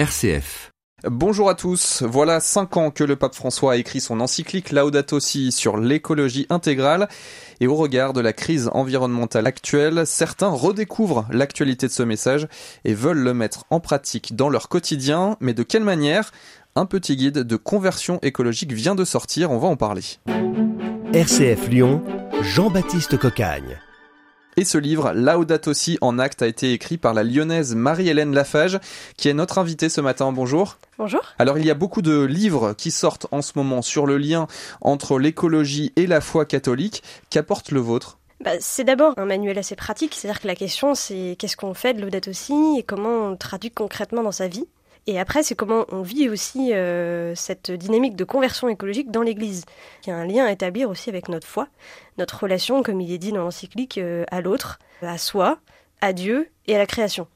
RCF. Bonjour à tous. Voilà cinq ans que le pape François a écrit son encyclique Laudato Si sur l'écologie intégrale. Et au regard de la crise environnementale actuelle, certains redécouvrent l'actualité de ce message et veulent le mettre en pratique dans leur quotidien. Mais de quelle manière? Un petit guide de conversion écologique vient de sortir. On va en parler. RCF Lyon, Jean-Baptiste Cocagne. Et ce livre, Laudato Si en acte, a été écrit par la lyonnaise Marie-Hélène Lafage, qui est notre invitée ce matin. Bonjour. Bonjour. Alors il y a beaucoup de livres qui sortent en ce moment sur le lien entre l'écologie et la foi catholique. Qu'apporte le vôtre? Bah, c'est d'abord un manuel assez pratique, c'est-à-dire que la question c'est qu'est-ce qu'on fait de Laudato Si et comment on le traduit concrètement dans sa vie? Et après, c'est comment on vit aussi euh, cette dynamique de conversion écologique dans l'Église. Il y a un lien à établir aussi avec notre foi, notre relation, comme il est dit dans l'encyclique, euh, à l'autre, à soi, à Dieu et à la création.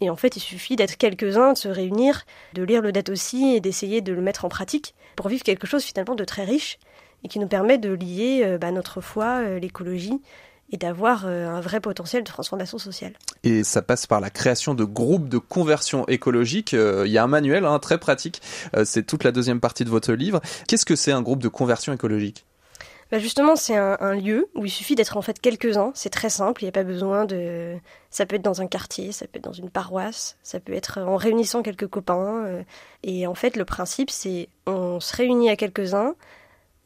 Et en fait, il suffit d'être quelques-uns, de se réunir, de lire le date aussi et d'essayer de le mettre en pratique pour vivre quelque chose finalement de très riche et qui nous permet de lier euh, bah, notre foi, l'écologie et d'avoir euh, un vrai potentiel de transformation sociale. Et ça passe par la création de groupes de conversion écologique. Euh, il y a un manuel hein, très pratique, euh, c'est toute la deuxième partie de votre livre. Qu'est-ce que c'est un groupe de conversion écologique? Bah justement, c'est un, un, lieu où il suffit d'être en fait quelques-uns. C'est très simple. Il n'y a pas besoin de. Ça peut être dans un quartier, ça peut être dans une paroisse, ça peut être en réunissant quelques copains. Et en fait, le principe, c'est on se réunit à quelques-uns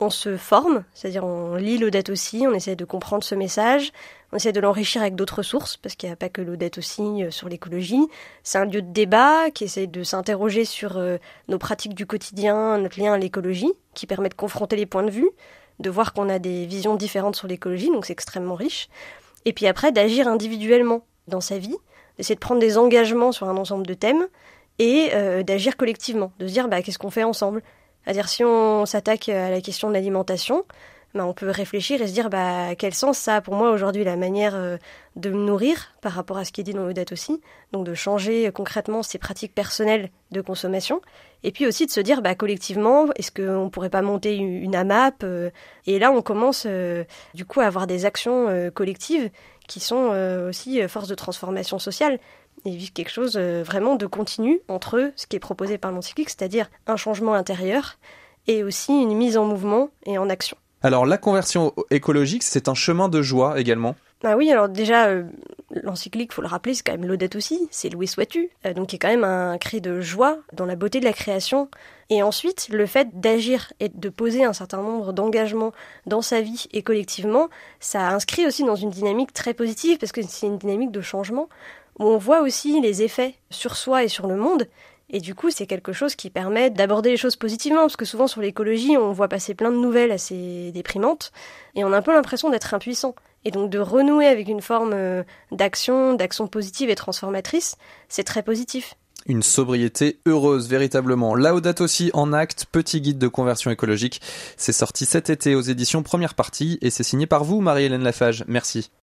on se forme, c'est-à-dire on lit l'Odette aussi, on essaie de comprendre ce message, on essaie de l'enrichir avec d'autres sources, parce qu'il n'y a pas que l'Odette aussi euh, sur l'écologie. C'est un lieu de débat qui essaie de s'interroger sur euh, nos pratiques du quotidien, notre lien à l'écologie, qui permet de confronter les points de vue, de voir qu'on a des visions différentes sur l'écologie, donc c'est extrêmement riche. Et puis après, d'agir individuellement dans sa vie, d'essayer de prendre des engagements sur un ensemble de thèmes, et euh, d'agir collectivement, de se dire bah, qu'est-ce qu'on fait ensemble? C'est-à-dire si on s'attaque à la question de l'alimentation, bah, on peut réfléchir et se dire bah, quel sens ça a pour moi aujourd'hui la manière euh, de me nourrir par rapport à ce qui est dit dans date aussi, donc de changer concrètement ses pratiques personnelles de consommation, et puis aussi de se dire bah, collectivement est-ce qu'on ne pourrait pas monter une AMAP euh, Et là on commence euh, du coup à avoir des actions collectives qui sont aussi force de transformation sociale et vivre quelque chose euh, vraiment de continu entre ce qui est proposé par l'encyclique, c'est-à-dire un changement intérieur et aussi une mise en mouvement et en action. Alors la conversion écologique, c'est un chemin de joie également? Ah oui, alors déjà, euh, l'encyclique, faut le rappeler, c'est quand même l'audette aussi, c'est Louis Sois-tu, euh, donc a quand même un cri de joie dans la beauté de la création. Et ensuite, le fait d'agir et de poser un certain nombre d'engagements dans sa vie et collectivement, ça inscrit aussi dans une dynamique très positive, parce que c'est une dynamique de changement où on voit aussi les effets sur soi et sur le monde. Et du coup, c'est quelque chose qui permet d'aborder les choses positivement, parce que souvent sur l'écologie, on voit passer plein de nouvelles assez déprimantes, et on a un peu l'impression d'être impuissant. Et donc de renouer avec une forme euh, d'action, d'action positive et transformatrice, c'est très positif. Une sobriété heureuse, véritablement. Laudato aussi en acte, petit guide de conversion écologique. C'est sorti cet été aux éditions première partie et c'est signé par vous, Marie-Hélène Lafage. Merci.